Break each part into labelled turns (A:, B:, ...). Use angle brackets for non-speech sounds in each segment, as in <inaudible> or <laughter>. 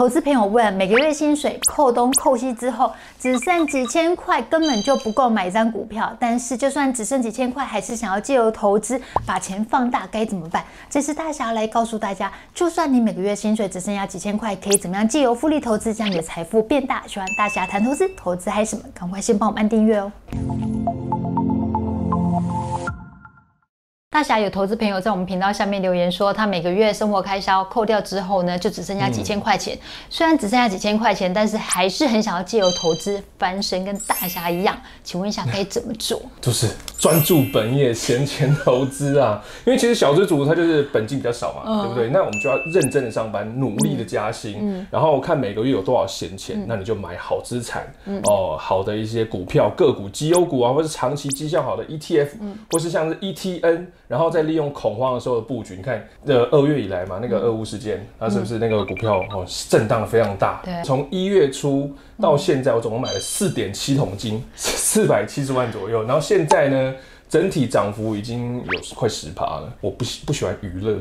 A: 投资朋友问，每个月薪水扣东扣西之后，只剩几千块，根本就不够买一张股票。但是就算只剩几千块，还是想要借由投资把钱放大，该怎么办？这次大侠来告诉大家，就算你每个月薪水只剩下几千块，可以怎么样借由复利投资，将你的财富变大？喜欢大侠谈投资，投资嗨什么？赶快先帮我们按订阅哦。大侠有投资朋友在我们频道下面留言说，他每个月生活开销扣掉之后呢，就只剩下几千块钱。嗯、虽然只剩下几千块钱，但是还是很想要借由投资翻身，跟大侠一样。请问一下该怎么做？
B: 就是专注本业，闲钱投资啊。因为其实小资族他就是本金比较少嘛，嗯、对不对？那我们就要认真的上班，努力的加薪，嗯、然后看每个月有多少闲钱，嗯、那你就买好资产、嗯、哦，好的一些股票、个股、绩优股啊，或是长期绩效好的 ETF，、嗯、或是像是 ETN。然后再利用恐慌的时候的布局，你看，呃，二月以来嘛，那个俄乌事件，它是不是那个股票哦震荡的非常大？对，从一月初到现在，我总共买了四点七桶金，四百七十万左右。然后现在呢？整体涨幅已经有快十趴了。我不喜不喜欢娱乐，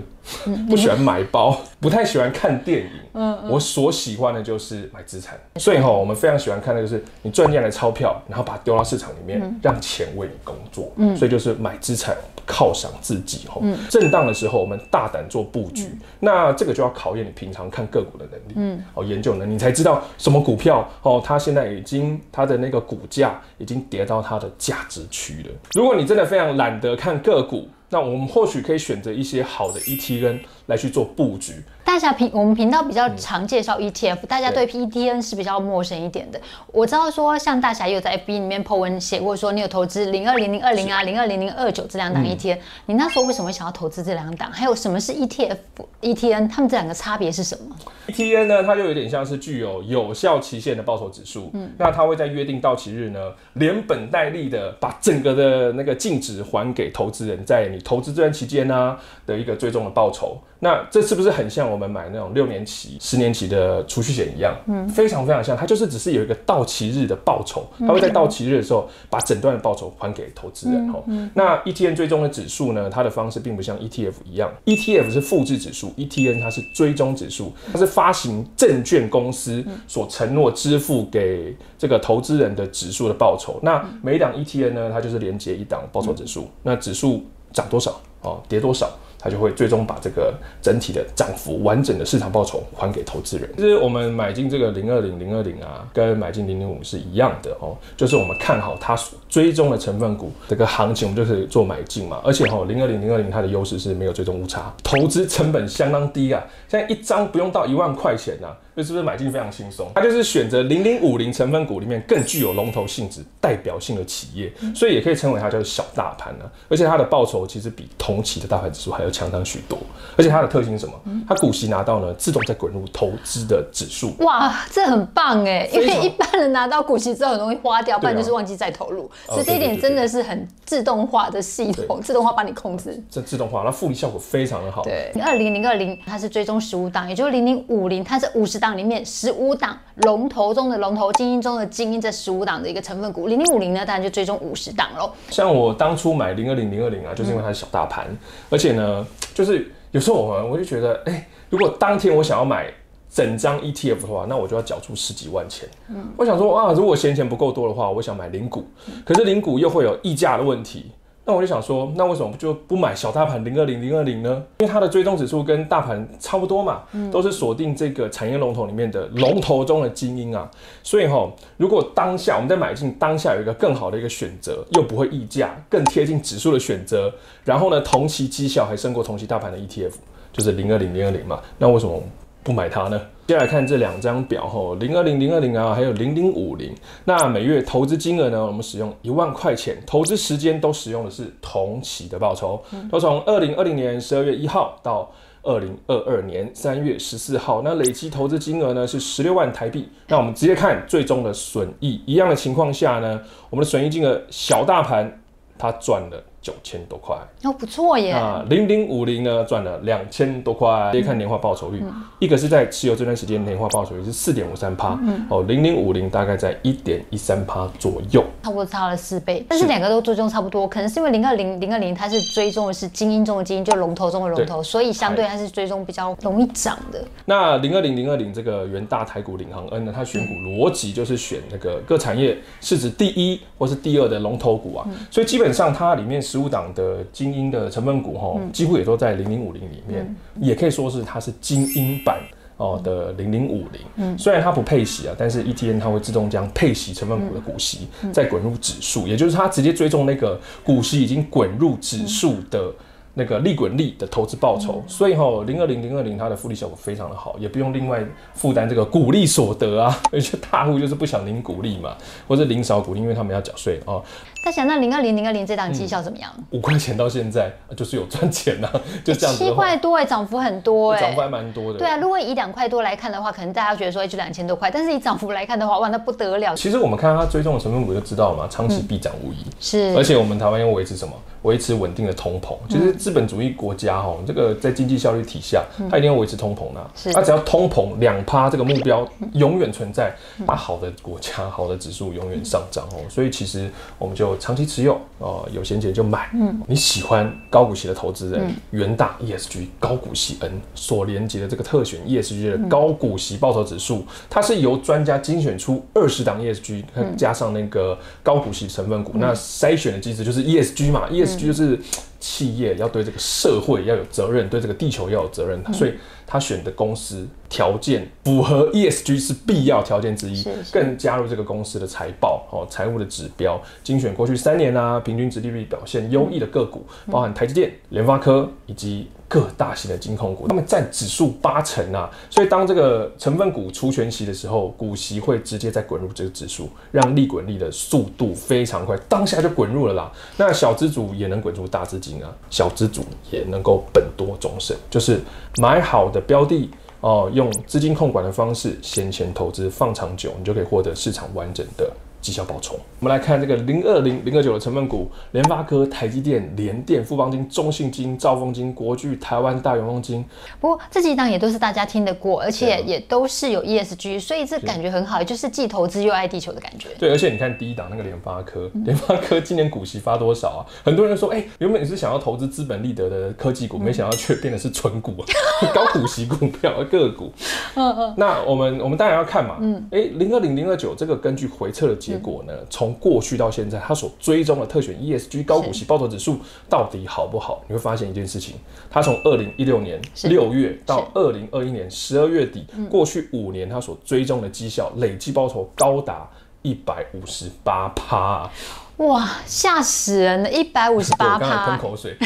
B: 不喜欢买包，不太喜欢看电影。嗯，我所喜欢的就是买资产。所以哈，我们非常喜欢看的就是你赚进来的钞票，然后把它丢到市场里面，让钱为你工作。嗯，所以就是买资产犒赏自己。哈，震荡的时候我们大胆做布局。那这个就要考验你平常看个股的能力。嗯，哦，研究能力，你才知道什么股票哦，它现在已经它的那个股价已经跌到它的价值区了。如果你真的非常懒得看个股，那我们或许可以选择一些好的 ETN 来去做布局。
A: 大侠频我们频道比较常介绍 ETF，、嗯、大家对 ETN 是比较陌生一点的。我知道说，像大侠也有在 FB 里面 po 文写过，说你有投资零二零零二零啊，零二零零二九这两档 ETN，、嗯、你那时候为什么想要投资这两档？还有什么是 ETF、ETN，他们这两个差别是什么
B: ？ETN 呢，它就有点像是具有有效期限的报酬指数，嗯，那它会在约定到期日呢，连本带利的把整个的那个净值还给投资人，在你投资这段期间呢的一个最终的报酬。那这是不是很像我们买那种六年期、十年期的储蓄险一样？嗯，非常非常像。它就是只是有一个到期日的报酬，它会在到期日的时候把整段的报酬还给投资人。嗯嗯、那 ETN 追踪的指数呢？它的方式并不像 ETF 一样，ETF 是复制指数，ETN 它是追踪指数，它是发行证券公司所承诺支付给这个投资人的指数的报酬。那每一档 ETN 呢，它就是连接一档报酬指数，嗯、那指数涨多少哦，跌多少？它就会最终把这个整体的涨幅、完整的市场报酬还给投资人。其实我们买进这个零二零零二零啊，跟买进零零五是一样的哦，就是我们看好它所追踪的成分股这个行情，我们就是做买进嘛。而且哈，零二零零二零它的优势是没有追踪误差，投资成本相当低啊，现在一张不用到一万块钱呐、是不是买进非常轻松？它就是选择零零五零成分股里面更具有龙头性质、代表性的企业，所以也可以称为它叫做小大盘呢。而且它的报酬其实比同期的大盘指数还要强上许多。而且它的特性是什么？它股息拿到呢，自动再滚入投资的指数。哇，这很棒哎！因为一般人拿到股息之后很容易花掉，不然就是忘记再投入。所以这一点真的是很自动化的系统，自动化帮你控制。这自动化，那复利效果非常的好。对，零二零零二零它是追踪十五档，也就是零零五零它是五十档。里面十五档龙头中的龙头，精英中的精英，这十五档的一个成分股，零零五零呢，当然就追踪五十档喽。像我当初买零二零零二零啊，就是因为它是小大盘，嗯、而且呢，就是有时候我们我就觉得，哎、欸，如果当天我想要买整张 ETF 的话，那我就要缴出十几万钱。嗯，我想说啊，如果闲钱不够多的话，我想买零股，可是零股又会有溢价的问题。那我就想说，那为什么就不买小大盘零二零零二零呢？因为它的追踪指数跟大盘差不多嘛，都是锁定这个产业龙头里面的龙头中的精英啊。所以哈，如果当下我们在买进当下有一个更好的一个选择，又不会溢价，更贴近指数的选择，然后呢，同期绩效还胜过同期大盘的 ETF，就是零二零零二零嘛。那为什么不买它呢？接下来看这两张表吼，零二零零二零啊，还有零零五零。那每月投资金额呢？我们使用一万块钱，投资时间都使用的是同期的报酬，都从二零二零年十二月一号到二零二二年三月十四号。那累计投资金额呢是十六万台币。那我们直接看最终的损益，一样的情况下呢，我们的损益金额小大盘它赚了九千多块
A: 哦，不错耶。
B: 啊，零零五零呢赚了两千多块。可以看年化报酬率，嗯、一个是在持有这段时间年化报酬率是四点五三趴，哦，零零五零大概在一点一三趴左右，
A: 差不多差了四倍。但是两个都追踪差不多，可能是因为零二零零二零它是追踪的是精英中的精英，就龙头中的龙头，所以相对它是追踪比较容易涨的。
B: 那零二零零二零这个元大台股领航 N 呢，它选股逻辑就是选那个各产业市值第一或是第二的龙头股啊，嗯、所以基本上它里面十五档的精英的成分股哈，嗯、几乎也都在零零五零里面，嗯、也可以说是它是精英版哦的零零五零。嗯，虽然它不配息啊，但是 ETN 它会自动将配息成分股的股息再滚入指数，嗯、也就是它直接追踪那个股息已经滚入指数的。那个利滚利的投资报酬，所以哈零二零零二零它的复利效果非常的好，也不用另外负担这个股利所得啊，<laughs> 而且大户就是不想领股利嘛，或者领少股利，因为他们要缴税哦。
A: 他想那零二零零二零这档绩效怎么样？
B: 五块、嗯、钱到现在 <laughs> 就是有赚钱呐、啊，就这样子。
A: 七块多哎，涨幅很多哎，
B: 涨幅还蛮多的。
A: 对啊，如果以两块多来看的话，可能大家觉得说就两千多块，但是以涨幅来看的话，哇，那不得了。
B: 其实我们看它追踪的成分股就知道了嘛，长期必涨无疑。
A: 是，
B: 而且我们台湾要维持什么？维持稳定的通膨。其实资本主义国家哈，这个在经济效率体下，它一定要维持通膨啊。是，它只要通膨两趴这个目标永远存在，把好的国家、好的指数永远上涨哦。所以其实我们就长期持有。哦，有闲钱就买。嗯，你喜欢高股息的投资人，嗯、元大 ESG 高股息 N 所连接的这个特选 ESG 的高股息报酬指数，嗯、它是由专家精选出二十档 ESG，加上那个高股息成分股。嗯、那筛选的机制就是 ESG 嘛、嗯、，ESG 就是企业要对这个社会要有责任，对这个地球要有责任，嗯、所以。他选的公司条件符合 ESG 是必要条件之一，更加入这个公司的财报哦，财务的指标，精选过去三年啊，平均值利率表现优异的个股，嗯、包含台积电、联发科以及。各大型的金控股，他们占指数八成啊，所以当这个成分股除权息的时候，股息会直接再滚入这个指数，让利滚利的速度非常快，当下就滚入了啦。那小资主也能滚出大资金啊，小资主也能够本多终身，就是买好的标的哦，用资金控管的方式，闲钱投资放长久，你就可以获得市场完整的。绩效报酬，我们来看这个零二零零二九的成分股：联发科、台积电、联电、富邦金、中信金、兆丰金、国巨、台湾大永丰金。不过这几档也都是大家听得过，而且也都是有 ESG，所以这感觉很好，就是既投资又爱地球的感觉。对，而且你看第一档那个联发科，<laughs> 联发科今年股息发多少啊？很多人说，哎、欸，原本你是想要投资资本利得的科技股，没想到却变得是纯股，<laughs> 高股息股票个股。<laughs> 嗯嗯。那我们我们当然要看嘛，嗯，哎、欸，零二零零二九这个根据回测的结结果呢？从过去到现在，它所追踪的特选 ESG 高股息报酬指数到底好不好？你会发现一件事情，它从二零一六年六月到二零二一年十二月底，过去五年它所追踪的绩效累计报酬高达一百五十八趴！哇，吓死人了！一百五十八趴，<laughs> 我刚才喷口水。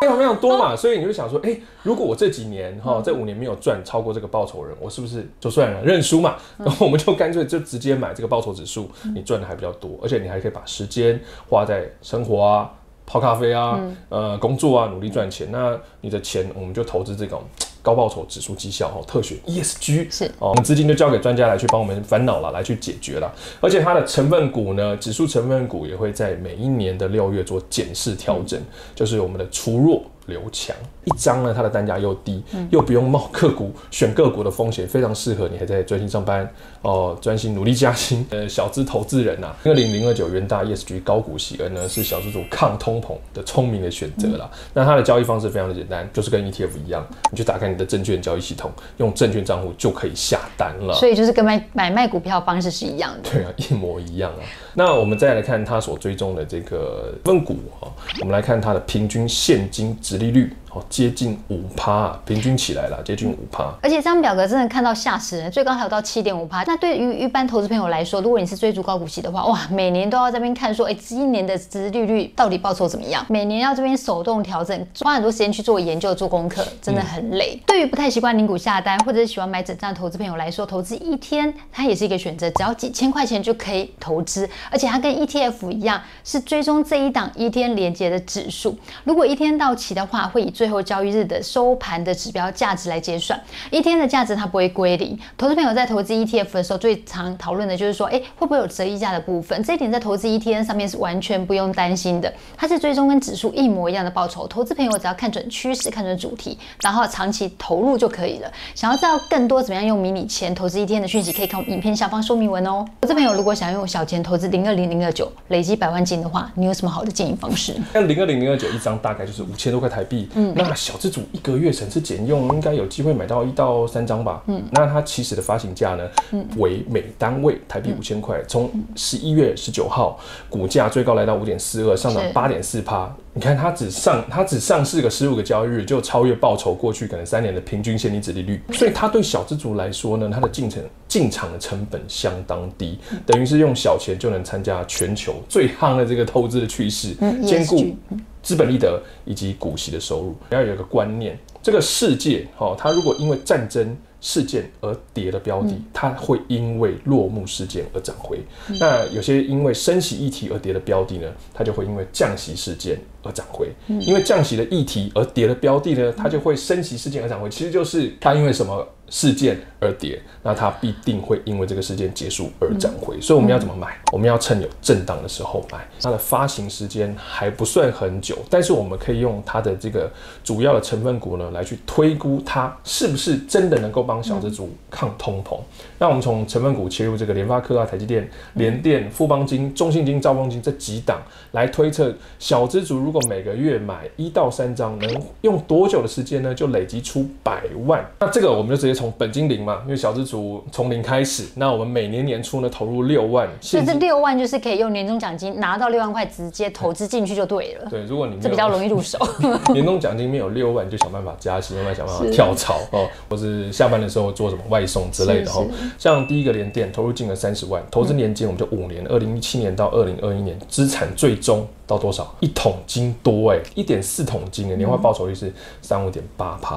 B: 非常非常多嘛，所以你就想说，哎、欸，如果我这几年哈，这五年没有赚超过这个报酬人，我是不是就算了认输嘛？然后我们就干脆就直接买这个报酬指数，你赚的还比较多，而且你还可以把时间花在生活啊、泡咖啡啊、呃、工作啊，努力赚钱。那你的钱我们就投资这种。高报酬指数绩效哦，特选 ESG 是哦，我们资金就交给专家来去帮我们烦恼了，来去解决了。而且它的成分股呢，指数成分股也会在每一年的六月做检视调整，嗯、就是我们的除弱留强。一张呢，它的单价又低，嗯、又不用冒个股选个股的风险，非常适合你还在专心上班哦，专心努力加薪呃小资投资人呐、啊。二零零二九元大 ESG 高股息 N 呢，是小资族抗通膨的聪明的选择了。嗯、那它的交易方式非常的简单，就是跟 ETF 一样，你就打开你的证券交易系统，用证券账户就可以下单了。所以就是跟买买卖股票方式是一样的。对啊，一模一样啊。那我们再来看它所追踪的这个分股啊，我们来看它的平均现金值利率。哦，接近五趴，平均起来了，接近五趴。而且这张表格真的看到吓死人，最高还有到七点五趴。那对于一般投资朋友来说，如果你是追逐高股息的话，哇，每年都要这边看说，哎、欸，今年的殖利率到底报酬怎么样？每年要这边手动调整，花很多时间去做研究、做功课，真的很累。嗯、对于不太习惯领股下单，或者是喜欢买整张的投资朋友来说，投资一天它也是一个选择，只要几千块钱就可以投资，而且它跟 ETF 一样，是追踪这一档一天连接的指数。如果一天到期的话，会以
A: 最后交易日的收盘的指标价值来结算，一天的价值它不会归零。投资朋友在投资 ETF 的时候，最常讨论的就是说，哎，会不会有折溢价的部分？这一点在投资 ETF 上面是完全不用担心的，它是追踪跟指数一模一样的报酬。投资朋友只要看准趋势，看准主题，然后长期投入就可以了。想要知道更多怎么样用迷你钱投资 ETF 的讯息，可以看我影片下方说明文哦。投资朋友如果想用小钱投资零二零零二九，累积百万金的话，你有什么好的建议方式？
B: 那零二零零二九一张大概就是五千多块台币，嗯，那小资主一个月省吃俭用，应该有机会买到一到三张吧，嗯，那它起始的发行价呢，嗯，为每单位台币五千块，从十一月十九号股价最高来到五点四二，上涨八点四趴。你看它只上它只上市个十五个交易日，就超越报酬过去可能三年的平均现金殖利率，所以它对小资族来说呢，它的进程进场的成本相当低，等于是用小钱就能参加全球最夯的这个投资的趋势，兼顾资本利得以及股息的收入。要有一个观念，这个世界哦，它如果因为战争事件而跌的标的，它会因为落幕事件而涨回。那有些因为升息议题而跌的标的呢，它就会因为降息事件而涨回。因为降息的议题而跌的标的呢，它就会升息事件而涨回。其实就是它因为什么事件而跌，那它必定会因为这个事件结束而涨回。所以我们要怎么买？我们要趁有震荡的时候买。它的发行时间还不算很久，但是我们可以用它的这个主要的成分股呢，来去推估它是不是真的能够。帮小资族抗通膨，那我们从成分股切入，这个联发科啊、台积电、联电、富邦金、中信金、兆丰金这几档来推测，小资族如果每个月买一到三张，能用多久的时间呢？就累积出百万。那这个我们就直接从本金零嘛，因为小资族从零开始，那我们每年年初呢投入六万，
A: 所以这六万就是可以用年终奖金拿到六万块，直接投资进去就对了。
B: 对，如果你
A: 这比较容易入手，<laughs>
B: 年终奖金没有六万，就想办法加薪，慢慢想办法跳槽哦，或是下班。的时候做什么外送之类的哈，像第一个联电投入金额三十万，投资年金我们就五年，二零一七年到二零二一年，资产最终到多少？一桶金多哎，一点四桶金的年化报酬率是三五点八趴，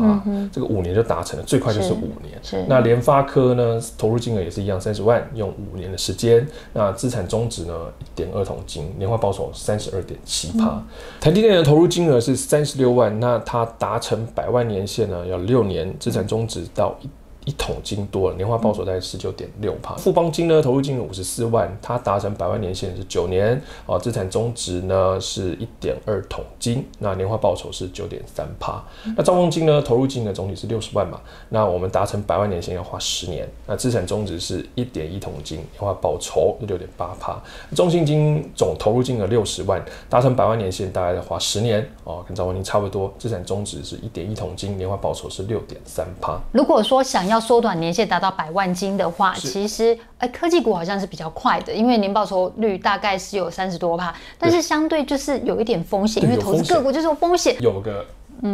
B: 这个五年就达成了，最快就是五年。那联发科呢，投入金额也是一样，三十万，用五年的时间，那资产终值呢一点二桶金，年化报酬三十二点七趴。台积电的投入金额是三十六万，那它达成百万年限呢要六年，资产终值到一。一桶金多了，年化报酬在十九点六趴。富邦金呢，投入金额五十四万，它达成百万年限是九年，啊，资产终值呢是一点二桶金，那年化报酬是九点三趴。那兆丰金呢，投入金额总体是六十万嘛，那我们达成百万年限要花十年，那资产终值是一点一桶金，年化报酬是六点八趴。中信金总投入金额六十万，达成百万年限大概要花十年，哦，跟兆丰金差不多，资产终值是一点一桶金，年化报酬是六点三趴。
A: 如果说想要要缩短年限达到百万金的话，其实哎、欸，科技股好像是比较快的，因为年报酬率大概是有三十多趴，但是相对就是有一点风险，因为投资个股就是有风险。
B: 有个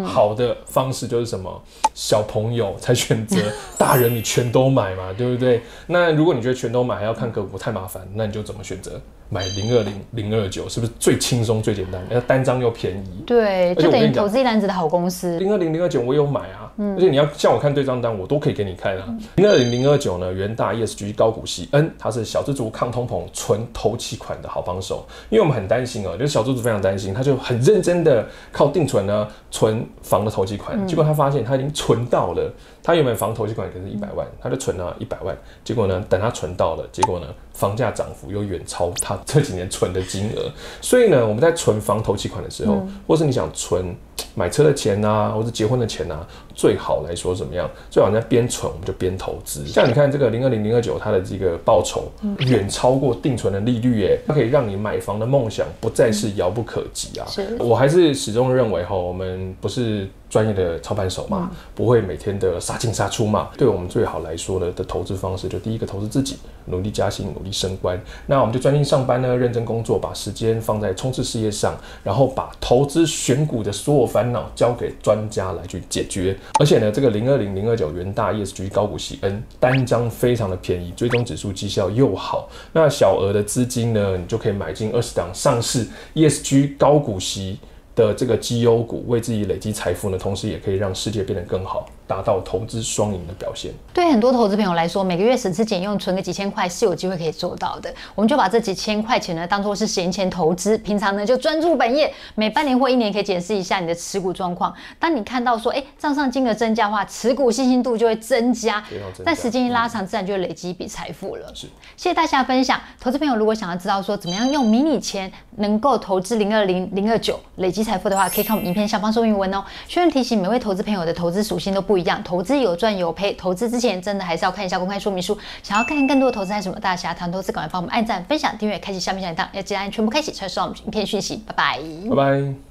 B: 好的方式就是什么？嗯、小朋友才选择，<laughs> 大人你全都买嘛，对不对？那如果你觉得全都买还要看个股太麻烦，那你就怎么选择？买零二零零二九是不是最轻松最简单？要单张又便宜，
A: 对，就等于投资一篮子的好公司。
B: 零二零零二九我有买啊，嗯、而且你要像我看对账单，我都可以给你看啊。零二零零二九呢，元大 ESG 高股息 N，它是小资族抗通膨纯投期款的好帮手。因为我们很担心哦、喔，就是小资族非常担心，他就很认真的靠定存呢存房的投期款，结果他发现他已经存到了。他原本房投期款可是一百万，他就存了一百万，结果呢，等他存到了，结果呢，房价涨幅又远超他这几年存的金额，所以呢，我们在存房头期款的时候，嗯、或是你想存买车的钱啊，或者结婚的钱啊，最好来说怎么样？最好在边存我们就边投资。像你看这个零二零零二九，它的这个报酬远超过定存的利率，耶，它可以让你买房的梦想不再是遥不可及啊。是我还是始终认为哈，我们不是。专业的操盘手嘛，不会每天的杀进杀出嘛。对我们最好来说呢的投资方式，就第一个投资自己，努力加薪，努力升官。那我们就专心上班呢，认真工作，把时间放在冲刺事业上，然后把投资选股的所有烦恼交给专家来去解决。而且呢，这个零二零零二九元大 ESG 高股息 N 单张非常的便宜，追踪指数绩效又好。那小额的资金呢，你就可以买进二十档上市 ESG 高股息的这个绩优股，为自己累积财富呢，同时也可以让世界变得更好。达到投资双赢的表现。
A: 对很多投资朋友来说，每个月省吃俭用存个几千块是有机会可以做到的。我们就把这几千块钱呢当做是闲钱投资，平常呢就专注本业，每半年或一年可以检视一下你的持股状况。当你看到说，哎，账上金额增加的话，持股信心度就会增加。但时间一拉长，自然就会累积一笔财富了。是，谢谢大家分享。投资朋友如果想要知道说怎么样用迷你钱能够投资零二零零二九累积财富的话，可以看我们影片下方说明文哦。顺便提醒，每位投资朋友的投资属性都不一样，投资有赚有赔，投资之前真的还是要看一下公开说明书。想要看更多的投资还是什么，大侠谈投资，赶快帮我们按赞、分享、订阅、开启下面小铃铛，要记得按全部开启才收到我们影片讯息。拜拜，
B: 拜拜。